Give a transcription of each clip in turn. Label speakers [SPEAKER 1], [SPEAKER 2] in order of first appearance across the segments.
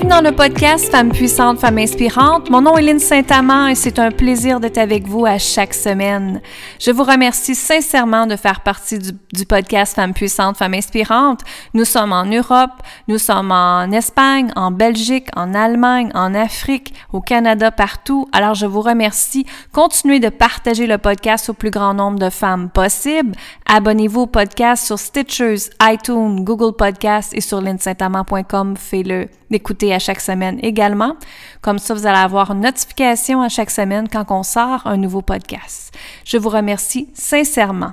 [SPEAKER 1] Bienvenue dans le podcast Femmes puissantes, Femmes inspirantes. Mon nom est Lynne Saint-Amand et c'est un plaisir d'être avec vous à chaque semaine. Je vous remercie sincèrement de faire partie du, podcast Femmes puissantes, Femmes inspirantes. Nous sommes en Europe, nous sommes en Espagne, en Belgique, en Allemagne, en Afrique, au Canada, partout. Alors je vous remercie. Continuez de partager le podcast au plus grand nombre de femmes possible. Abonnez-vous au podcast sur Stitchers, iTunes, Google Podcasts et sur linsaintamant.com. Faites-le d'écouter à chaque semaine également. Comme ça, vous allez avoir une notification à chaque semaine quand on sort un nouveau podcast. Je vous remercie sincèrement.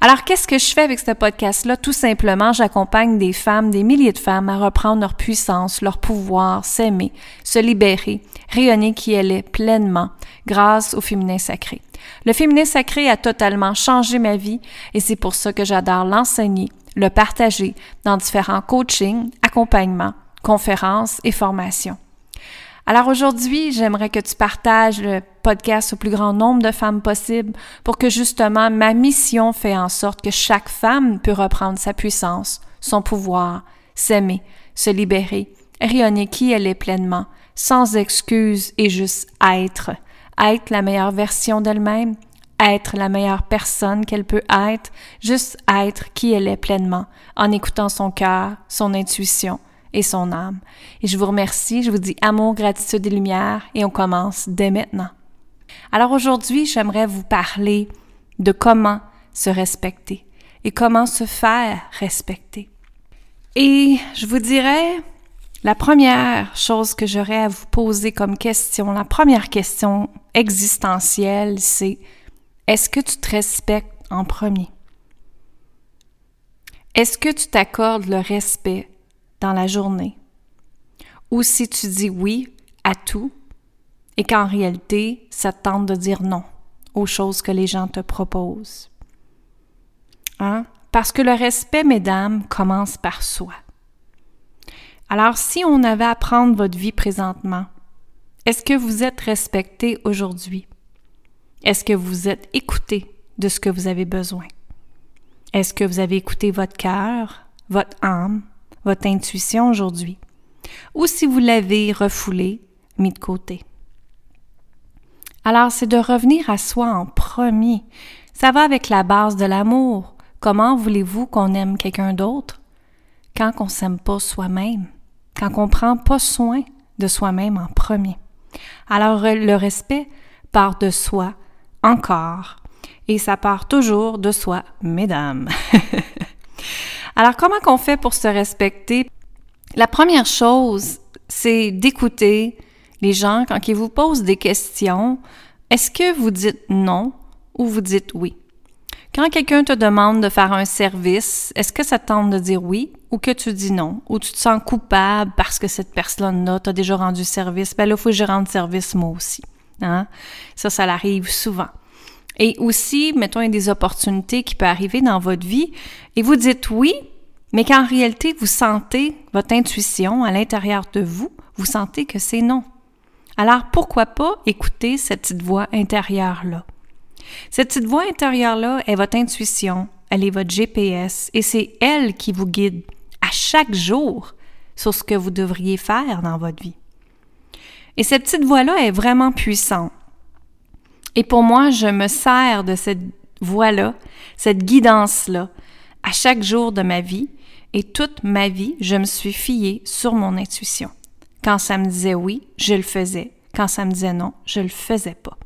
[SPEAKER 1] Alors, qu'est-ce que je fais avec ce podcast-là? Tout simplement, j'accompagne des femmes, des milliers de femmes à reprendre leur puissance, leur pouvoir, s'aimer, se libérer, rayonner qui elle est pleinement grâce au féminin sacré. Le féminin sacré a totalement changé ma vie et c'est pour ça que j'adore l'enseigner, le partager dans différents coachings, accompagnements, conférences et formations. Alors aujourd'hui, j'aimerais que tu partages le podcast au plus grand nombre de femmes possible pour que justement ma mission fait en sorte que chaque femme peut reprendre sa puissance, son pouvoir, s'aimer, se libérer, rayonner qui elle est pleinement, sans excuse et juste être. Être la meilleure version d'elle-même, être la meilleure personne qu'elle peut être, juste être qui elle est pleinement, en écoutant son cœur, son intuition, et son âme. Et je vous remercie, je vous dis amour, gratitude et lumière et on commence dès maintenant. Alors aujourd'hui, j'aimerais vous parler de comment se respecter et comment se faire respecter. Et je vous dirais, la première chose que j'aurais à vous poser comme question, la première question existentielle, c'est est-ce que tu te respectes en premier? Est-ce que tu t'accordes le respect dans la journée, ou si tu dis oui à tout et qu'en réalité, ça tente de dire non aux choses que les gens te proposent. Hein? Parce que le respect, mesdames, commence par soi. Alors, si on avait à prendre votre vie présentement, est-ce que vous êtes respecté aujourd'hui? Est-ce que vous êtes écouté de ce que vous avez besoin? Est-ce que vous avez écouté votre cœur, votre âme, votre intuition aujourd'hui, ou si vous l'avez refoulée, mis de côté. Alors, c'est de revenir à soi en premier. Ça va avec la base de l'amour. Comment voulez-vous qu'on aime quelqu'un d'autre? Quand on s'aime pas soi-même, quand on prend pas soin de soi-même en premier? Alors, le respect part de soi encore, et ça part toujours de soi, mesdames. Alors, comment qu'on fait pour se respecter? La première chose, c'est d'écouter les gens quand ils vous posent des questions. Est-ce que vous dites non ou vous dites oui? Quand quelqu'un te demande de faire un service, est-ce que ça tente de dire oui ou que tu dis non? Ou tu te sens coupable parce que cette personne-là t'a déjà rendu service? Ben là, il faut que je rende service moi aussi. Hein? Ça, ça arrive souvent. Et aussi, mettons, il y a des opportunités qui peuvent arriver dans votre vie et vous dites oui, mais qu'en réalité, vous sentez votre intuition à l'intérieur de vous, vous sentez que c'est non. Alors, pourquoi pas écouter cette petite voix intérieure-là? Cette petite voix intérieure-là est votre intuition, elle est votre GPS et c'est elle qui vous guide à chaque jour sur ce que vous devriez faire dans votre vie. Et cette petite voix-là est vraiment puissante. Et pour moi, je me sers de cette voix-là, cette guidance-là, à chaque jour de ma vie. Et toute ma vie, je me suis fiée sur mon intuition. Quand ça me disait oui, je le faisais. Quand ça me disait non, je le faisais pas.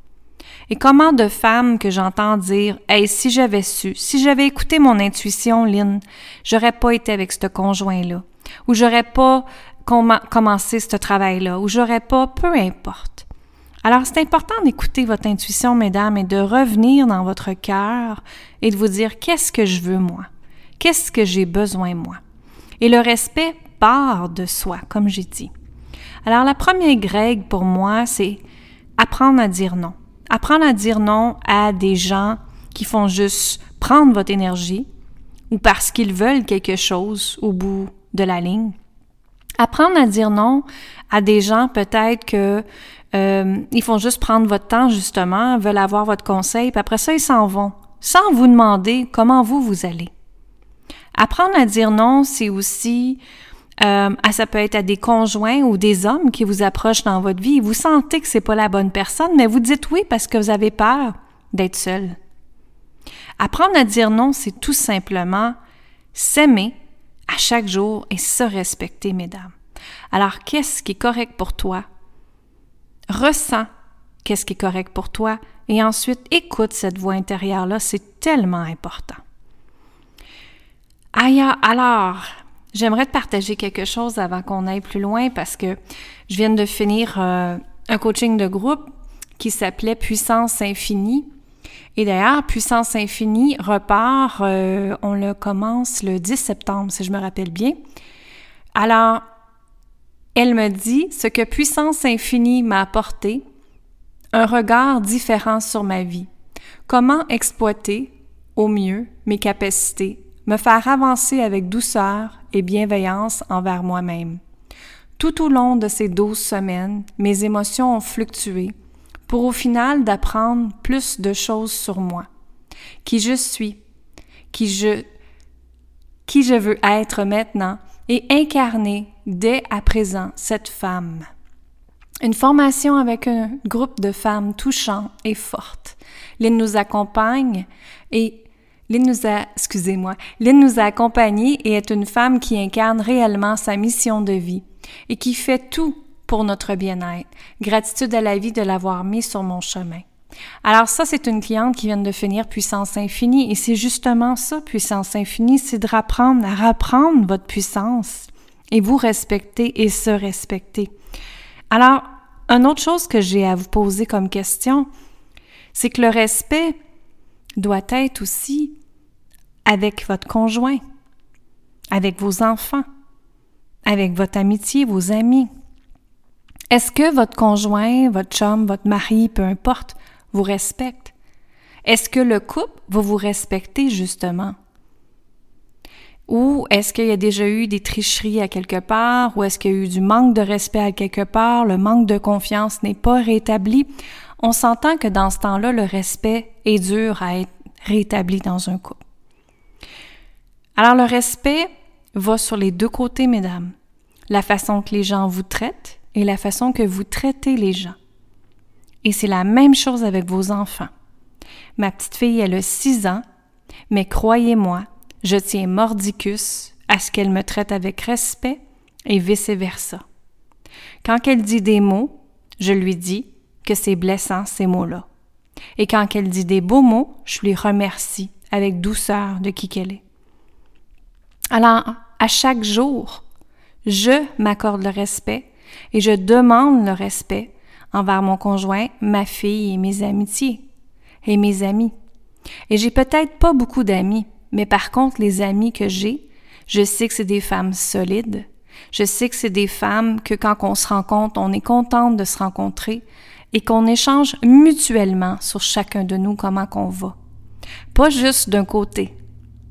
[SPEAKER 1] Et comment de femmes que j'entends dire Hey, si j'avais su, si j'avais écouté mon intuition, Lynn, j'aurais pas été avec ce conjoint-là, ou j'aurais pas commencé ce travail-là, ou j'aurais pas, peu importe. Alors, c'est important d'écouter votre intuition, mesdames, et de revenir dans votre cœur et de vous dire qu'est-ce que je veux, moi? Qu'est-ce que j'ai besoin, moi? Et le respect part de soi, comme j'ai dit. Alors, la première règle pour moi, c'est apprendre à dire non. Apprendre à dire non à des gens qui font juste prendre votre énergie ou parce qu'ils veulent quelque chose au bout de la ligne. Apprendre à dire non à des gens peut-être que euh, ils font juste prendre votre temps, justement, veulent avoir votre conseil, puis après ça, ils s'en vont, sans vous demander comment vous, vous allez. Apprendre à dire non, c'est aussi Euh, ça peut être à des conjoints ou des hommes qui vous approchent dans votre vie. Vous sentez que c'est pas la bonne personne, mais vous dites oui parce que vous avez peur d'être seul. Apprendre à dire non, c'est tout simplement s'aimer à chaque jour et se respecter, mesdames. Alors, qu'est-ce qui est correct pour toi? Ressens qu'est-ce qui est correct pour toi et ensuite écoute cette voix intérieure-là, c'est tellement important. Aya, alors, j'aimerais te partager quelque chose avant qu'on aille plus loin parce que je viens de finir euh, un coaching de groupe qui s'appelait Puissance infinie. Et d'ailleurs, Puissance infinie repart, euh, on le commence le 10 septembre, si je me rappelle bien. Alors, elle me dit ce que Puissance infinie m'a apporté, un regard différent sur ma vie. Comment exploiter au mieux mes capacités, me faire avancer avec douceur et bienveillance envers moi-même. Tout au long de ces douze semaines, mes émotions ont fluctué pour au final d'apprendre plus de choses sur moi, qui je suis, qui je, qui je veux être maintenant et incarner dès à présent cette femme. Une formation avec un groupe de femmes touchantes et fortes. Lynn nous accompagne et Lynn nous a, excusez-moi, Lynn nous a accompagnés et est une femme qui incarne réellement sa mission de vie et qui fait tout pour notre bien-être. Gratitude à la vie de l'avoir mis sur mon chemin. Alors ça, c'est une cliente qui vient de finir Puissance Infinie et c'est justement ça, Puissance Infinie, c'est de rapprendre à reprendre votre puissance et vous respecter et se respecter. Alors, une autre chose que j'ai à vous poser comme question, c'est que le respect doit être aussi avec votre conjoint, avec vos enfants, avec votre amitié, vos amis. Est-ce que votre conjoint, votre chum, votre mari, peu importe, vous respecte? Est-ce que le couple va vous respecter justement? Ou est-ce qu'il y a déjà eu des tricheries à quelque part? Ou est-ce qu'il y a eu du manque de respect à quelque part? Le manque de confiance n'est pas rétabli? On s'entend que dans ce temps-là, le respect est dur à être rétabli dans un couple. Alors le respect va sur les deux côtés, mesdames. La façon que les gens vous traitent et la façon que vous traitez les gens. Et c'est la même chose avec vos enfants. Ma petite fille, elle a six ans, mais croyez-moi, je tiens mordicus à ce qu'elle me traite avec respect et vice-versa. Quand elle dit des mots, je lui dis que c'est blessant ces mots-là. Et quand elle dit des beaux mots, je lui remercie avec douceur de qui qu'elle est. Alors, à chaque jour, je m'accorde le respect et je demande le respect envers mon conjoint, ma fille et mes amitiés et mes amis. Et j'ai peut-être pas beaucoup d'amis, mais par contre, les amis que j'ai, je sais que c'est des femmes solides. Je sais que c'est des femmes que quand on se rencontre, on est contente de se rencontrer et qu'on échange mutuellement sur chacun de nous comment qu'on va. Pas juste d'un côté.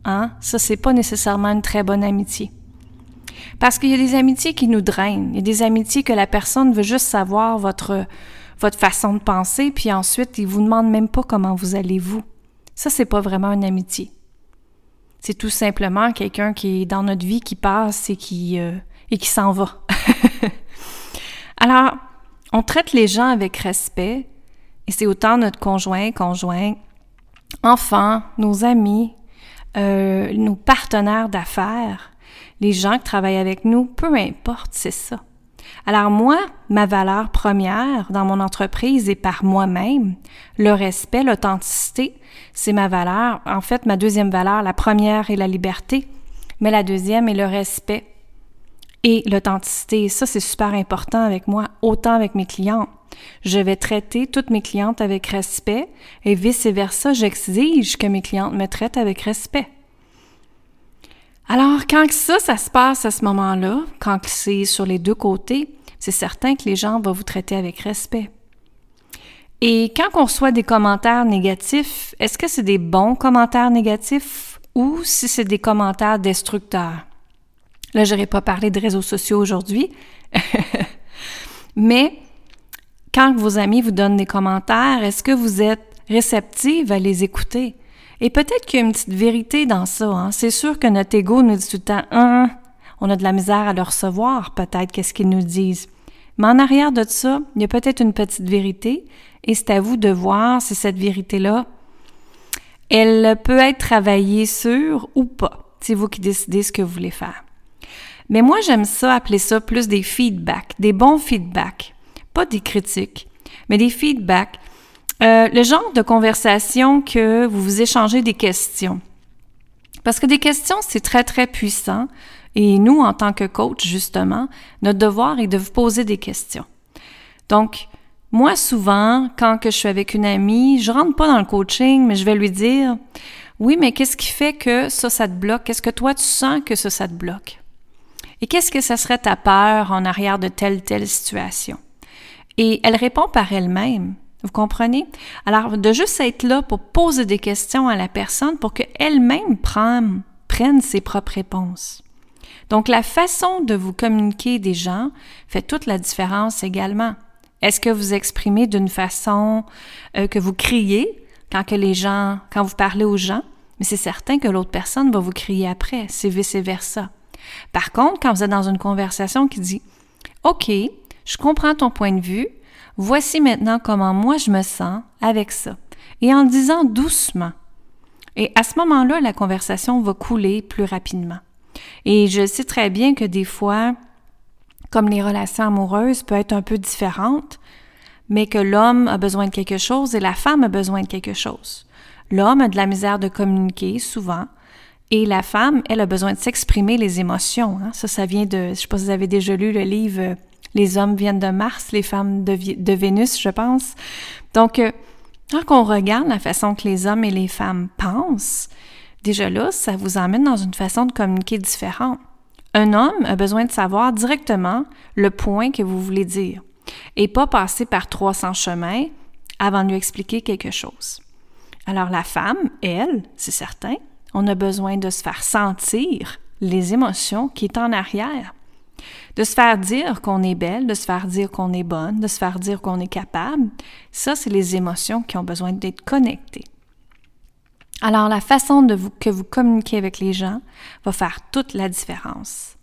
[SPEAKER 1] Hein? Ça, c'est pas nécessairement une très bonne amitié. Parce qu'il y a des amitiés qui nous drainent. Il y a des amitiés que la personne veut juste savoir votre, votre façon de penser, puis ensuite, il vous demande même pas comment vous allez-vous. Ça, c'est pas vraiment une amitié. C'est tout simplement quelqu'un qui est dans notre vie, qui passe et qui, euh, et qui s'en va. Alors, on traite les gens avec respect, et c'est autant notre conjoint, conjoint, enfants, nos amis, euh, nos partenaires d'affaires, les gens qui travaillent avec nous, peu importe, c'est ça. Alors moi, ma valeur première dans mon entreprise et par moi-même, le respect, l'authenticité, c'est ma valeur. En fait, ma deuxième valeur, la première est la liberté, mais la deuxième est le respect et l'authenticité. Ça, c'est super important avec moi, autant avec mes clients. Je vais traiter toutes mes clientes avec respect et vice-versa, j'exige que mes clientes me traitent avec respect. Alors, quand ça, ça se passe à ce moment-là, quand c'est sur les deux côtés, c'est certain que les gens vont vous traiter avec respect. Et quand on reçoit des commentaires négatifs, est-ce que c'est des bons commentaires négatifs ou si c'est des commentaires destructeurs? Là, je pas parlé de réseaux sociaux aujourd'hui, mais quand vos amis vous donnent des commentaires, est-ce que vous êtes réceptive à les écouter? Et peut-être qu'il y a une petite vérité dans ça. Hein? C'est sûr que notre ego nous dit tout le temps, hein, On a de la misère à le recevoir, peut-être, qu'est-ce qu'ils nous disent. Mais en arrière de ça, il y a peut-être une petite vérité, et c'est à vous de voir si cette vérité-là, elle peut être travaillée sur ou pas. C'est vous qui décidez ce que vous voulez faire. Mais moi, j'aime ça, appeler ça plus des feedbacks, des bons feedbacks, pas des critiques, mais des feedbacks. Euh, le genre de conversation que vous vous échangez des questions. Parce que des questions, c'est très, très puissant. Et nous, en tant que coach, justement, notre devoir est de vous poser des questions. Donc, moi, souvent, quand que je suis avec une amie, je rentre pas dans le coaching, mais je vais lui dire, oui, mais qu'est-ce qui fait que ça, ça te bloque? Qu'est-ce que toi, tu sens que ça, ça te bloque? Et qu'est-ce que ça serait ta peur en arrière de telle, telle situation? Et elle répond par elle-même. Vous comprenez? Alors, de juste être là pour poser des questions à la personne pour qu'elle-même prenne, prenne ses propres réponses. Donc, la façon de vous communiquer des gens fait toute la différence également. Est-ce que vous exprimez d'une façon euh, que vous criez quand que les gens, quand vous parlez aux gens? Mais c'est certain que l'autre personne va vous crier après, c'est vice-versa. Par contre, quand vous êtes dans une conversation qui dit OK, je comprends ton point de vue, voici maintenant comment moi je me sens avec ça. Et en disant doucement. Et à ce moment-là, la conversation va couler plus rapidement. Et je sais très bien que des fois, comme les relations amoureuses peuvent être un peu différentes, mais que l'homme a besoin de quelque chose et la femme a besoin de quelque chose. L'homme a de la misère de communiquer souvent, et la femme, elle a besoin de s'exprimer les émotions. Hein. Ça, ça vient de, je sais pas si vous avez déjà lu le livre euh, Les hommes viennent de Mars, les femmes de, Vénus, je pense. Donc, euh, quand on regarde la façon que les hommes et les femmes pensent, déjà là, ça vous emmène dans une façon de communiquer différente. Un homme a besoin de savoir directement le point que vous voulez dire et pas passer par 300 chemins avant de lui expliquer quelque chose. Alors la femme, elle, c'est certain, on a besoin de se faire sentir les émotions qui est en arrière. De se faire dire qu'on est belle, de se faire dire qu'on est bonne, de se faire dire qu'on est capable, ça, c'est les émotions qui ont besoin d'être connectées. Alors, la façon que vous communiquez avec les gens va faire toute la différence.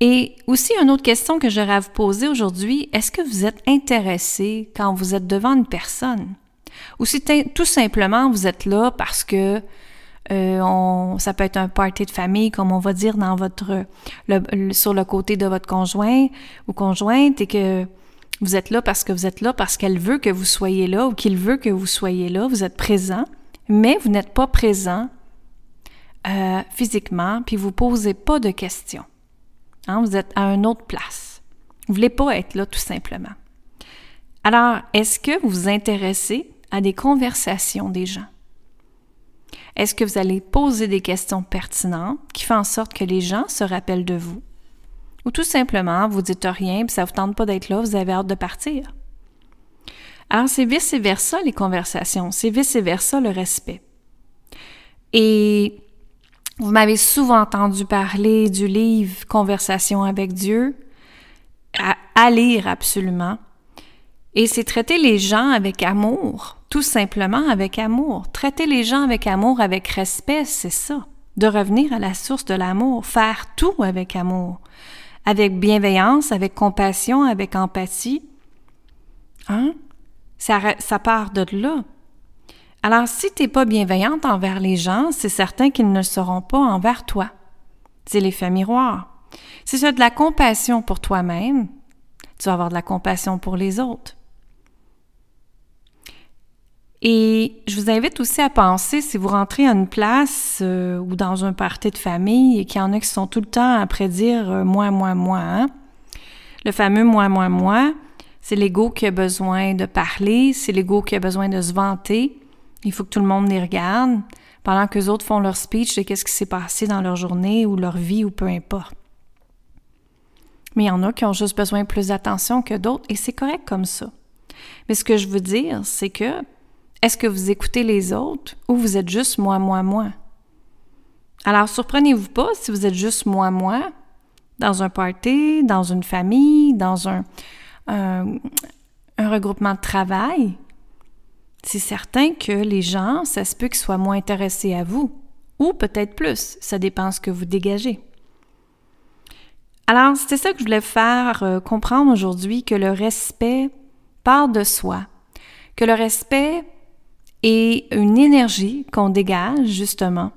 [SPEAKER 1] Et aussi, une autre question que j'aurais à vous poser aujourd'hui, est-ce que vous êtes intéressé quand vous êtes devant une personne? Ou si tout simplement vous êtes là parce que euh, on, ça peut être un party de famille, comme on va dire dans votre sur le côté de votre conjoint ou conjointe, et que vous êtes là parce que vous êtes là parce qu'elle veut que vous soyez là ou qu'il veut que vous soyez là. Vous êtes présent, mais vous n'êtes pas présent euh, physiquement, puis vous posez pas de questions. Hein, vous êtes à une autre place. Vous voulez pas être là tout simplement. Alors, est-ce que vous vous intéressez à des conversations des gens? Est-ce que vous allez poser des questions pertinentes qui font en sorte que les gens se rappellent de vous? Ou tout simplement, vous dites rien, puis ça vous tente pas d'être là, vous avez hâte de partir? Alors, c'est vice-versa les conversations, c'est vice-versa le respect. Et vous m'avez souvent entendu parler du livre Conversation avec Dieu, à lire absolument. Et c'est traiter les gens avec amour, tout simplement avec amour. Traiter les gens avec amour, avec respect, c'est ça. De revenir à la source de l'amour, faire tout avec amour, avec bienveillance, avec compassion, avec empathie. Hein? Ça, ça part de là. Alors, si tu n'es pas bienveillante envers les gens, c'est certain qu'ils ne le seront pas envers toi. C'est l'effet miroir. Si tu as de la compassion pour toi-même, tu vas avoir de la compassion pour les autres. Et je vous invite aussi à penser, si vous rentrez à une place euh, ou dans un party de famille et qu'il y en a qui sont tout le temps à prédire euh, moi, moi, moi, hein? le fameux moi, moi, moi, c'est l'ego qui a besoin de parler, c'est l'ego qui a besoin de se vanter. Il faut que tout le monde les regarde pendant que les autres font leur speech de qu'est-ce qui s'est passé dans leur journée ou leur vie ou peu importe. Mais il y en a qui ont juste besoin plus d'attention que d'autres et c'est correct comme ça. Mais ce que je veux dire, c'est que est-ce que vous écoutez les autres ou vous êtes juste moi, moi, moi? Alors, surprenez-vous pas si vous êtes juste moi, moi, dans un party, dans une famille, dans un, regroupement de travail. C'est certain que les gens, ça se peut qu'ils soient moins intéressés à vous, ou peut-être plus, ça dépend ce que vous dégagez. Alors, c'était ça que je voulais faire euh, comprendre aujourd'hui, que le respect part de soi, que le respect est une énergie qu'on dégage, justement,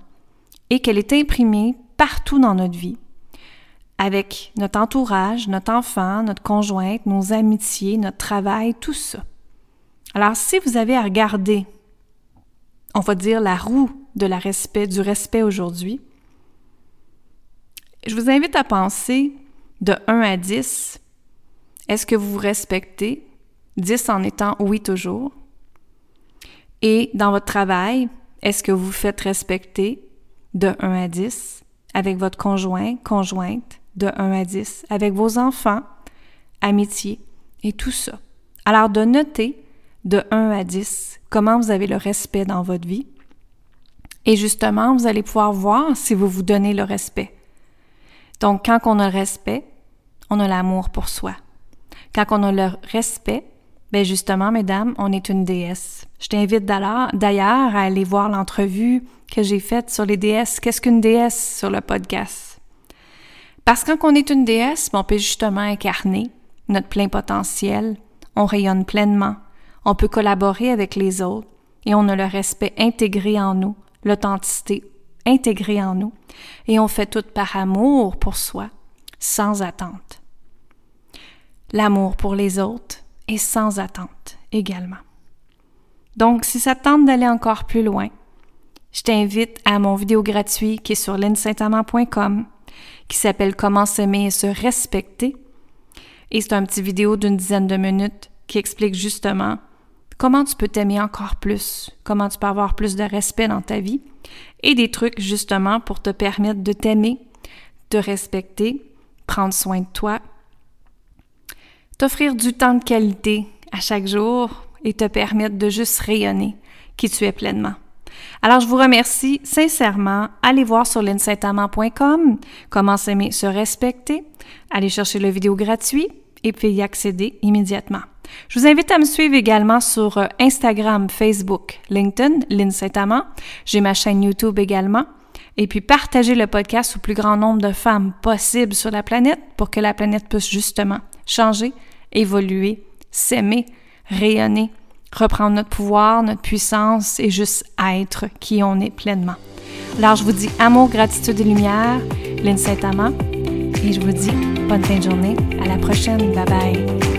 [SPEAKER 1] et qu'elle est imprimée partout dans notre vie, avec notre entourage, notre enfant, notre conjointe, nos amitiés, notre travail, tout ça. Alors, si vous avez à regarder, on va dire la roue du respect aujourd'hui, je vous invite à penser de 1 à 10. Est-ce que vous vous respectez? 10 en étant oui toujours. Et dans votre travail, est-ce que vous faites respecter de 1 à 10 avec votre conjoint, conjointe de 1 à 10, avec vos enfants, amitié et tout ça? Alors de noter de 1 à 10 comment vous avez le respect dans votre vie. Et justement, vous allez pouvoir voir si vous vous donnez le respect. Donc, quand on a le respect, on a l'amour pour soi. Quand on a le respect, ben justement, mesdames, on est une déesse. Je t'invite d'ailleurs à aller voir l'entrevue que j'ai faite sur les déesses. Qu'est-ce qu'une déesse sur le podcast? Parce que quand on est une déesse, ben, on peut justement incarner notre plein potentiel, on rayonne pleinement, on peut collaborer avec les autres et on a le respect intégré en nous, l'authenticité intégrée en nous, et on fait tout par amour pour soi, sans attente. L'amour pour les autres est sans attente également. Donc, si ça tente d'aller encore plus loin, je t'invite à mon vidéo gratuit qui est sur linsaintamant.com, qui s'appelle Comment s'aimer et se respecter. Et c'est un petit vidéo d'une dizaine de minutes qui explique justement comment tu peux t'aimer encore plus, comment tu peux avoir plus de respect dans ta vie et des trucs justement pour te permettre de t'aimer, de respecter, prendre soin de toi, t'offrir du temps de qualité à chaque jour et te permettre de juste rayonner qui tu es pleinement. Alors, je vous remercie sincèrement. Allez voir sur linsaintamant.com comment s'aimer, se respecter. Allez chercher le vidéo gratuit et puis y accéder immédiatement. Je vous invite à me suivre également sur euh, Instagram, Facebook, LinkedIn, Lynn Saint-Amand. J'ai ma chaîne YouTube également. Et puis partager le podcast au plus grand nombre de femmes possible sur la planète pour que la planète puisse justement changer, évoluer, s'aimer, rayonner, reprendre notre pouvoir, notre puissance et juste être qui on est pleinement. Alors je vous dis amour, gratitude et lumière, Lynn Saint-Amand. Et je vous dis bonne fin de journée. À la prochaine. Bye bye.